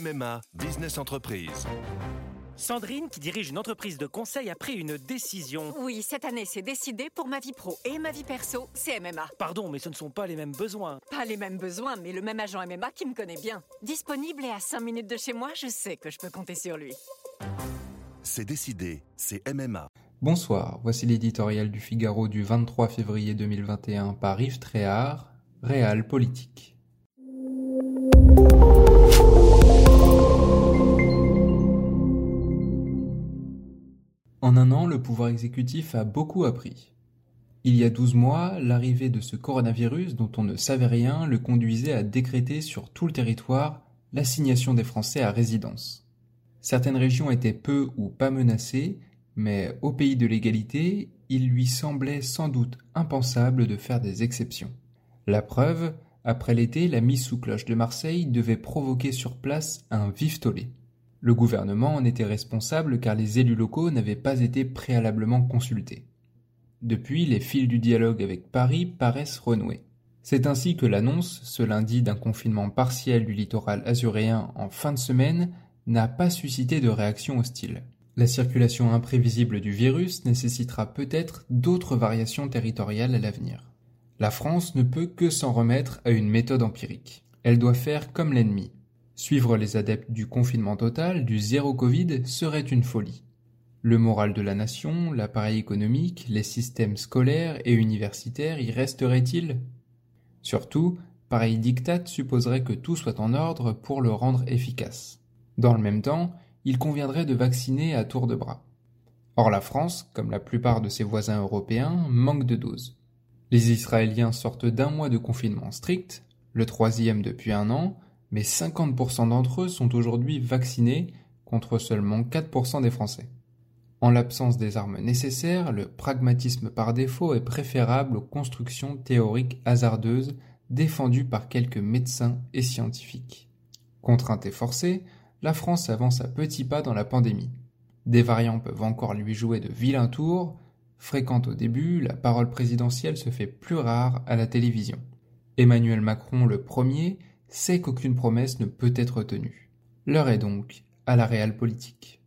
MMA Business Entreprise. Sandrine, qui dirige une entreprise de conseil, a pris une décision. Oui, cette année, c'est décidé pour ma vie pro et ma vie perso, c'est MMA. Pardon, mais ce ne sont pas les mêmes besoins. Pas les mêmes besoins, mais le même agent MMA qui me connaît bien. Disponible et à 5 minutes de chez moi, je sais que je peux compter sur lui. C'est décidé, c'est MMA. Bonsoir, voici l'éditorial du Figaro du 23 février 2021 par Yves Tréhard, Réal Politique. Pouvoir exécutif a beaucoup appris. Il y a douze mois, l'arrivée de ce coronavirus dont on ne savait rien le conduisait à décréter sur tout le territoire l'assignation des Français à résidence. Certaines régions étaient peu ou pas menacées, mais au pays de l'égalité, il lui semblait sans doute impensable de faire des exceptions. La preuve, après l'été, la mise sous cloche de Marseille devait provoquer sur place un vif tollé. Le gouvernement en était responsable car les élus locaux n'avaient pas été préalablement consultés. Depuis, les fils du dialogue avec Paris paraissent renoués. C'est ainsi que l'annonce, ce lundi, d'un confinement partiel du littoral azuréen en fin de semaine n'a pas suscité de réaction hostile. La circulation imprévisible du virus nécessitera peut-être d'autres variations territoriales à l'avenir. La France ne peut que s'en remettre à une méthode empirique. Elle doit faire comme l'ennemi, Suivre les adeptes du confinement total, du zéro Covid, serait une folie. Le moral de la nation, l'appareil économique, les systèmes scolaires et universitaires y resteraient-ils? Surtout, pareil diktat supposerait que tout soit en ordre pour le rendre efficace. Dans le même temps, il conviendrait de vacciner à tour de bras. Or la France, comme la plupart de ses voisins européens, manque de doses. Les Israéliens sortent d'un mois de confinement strict, le troisième depuis un an, mais 50% d'entre eux sont aujourd'hui vaccinés contre seulement 4% des Français. En l'absence des armes nécessaires, le pragmatisme par défaut est préférable aux constructions théoriques hasardeuses défendues par quelques médecins et scientifiques. Contrainte et forcée, la France avance à petits pas dans la pandémie. Des variants peuvent encore lui jouer de vilains tours. Fréquente au début, la parole présidentielle se fait plus rare à la télévision. Emmanuel Macron, le premier, sait qu'aucune promesse ne peut être tenue. L'heure est donc à la réelle politique.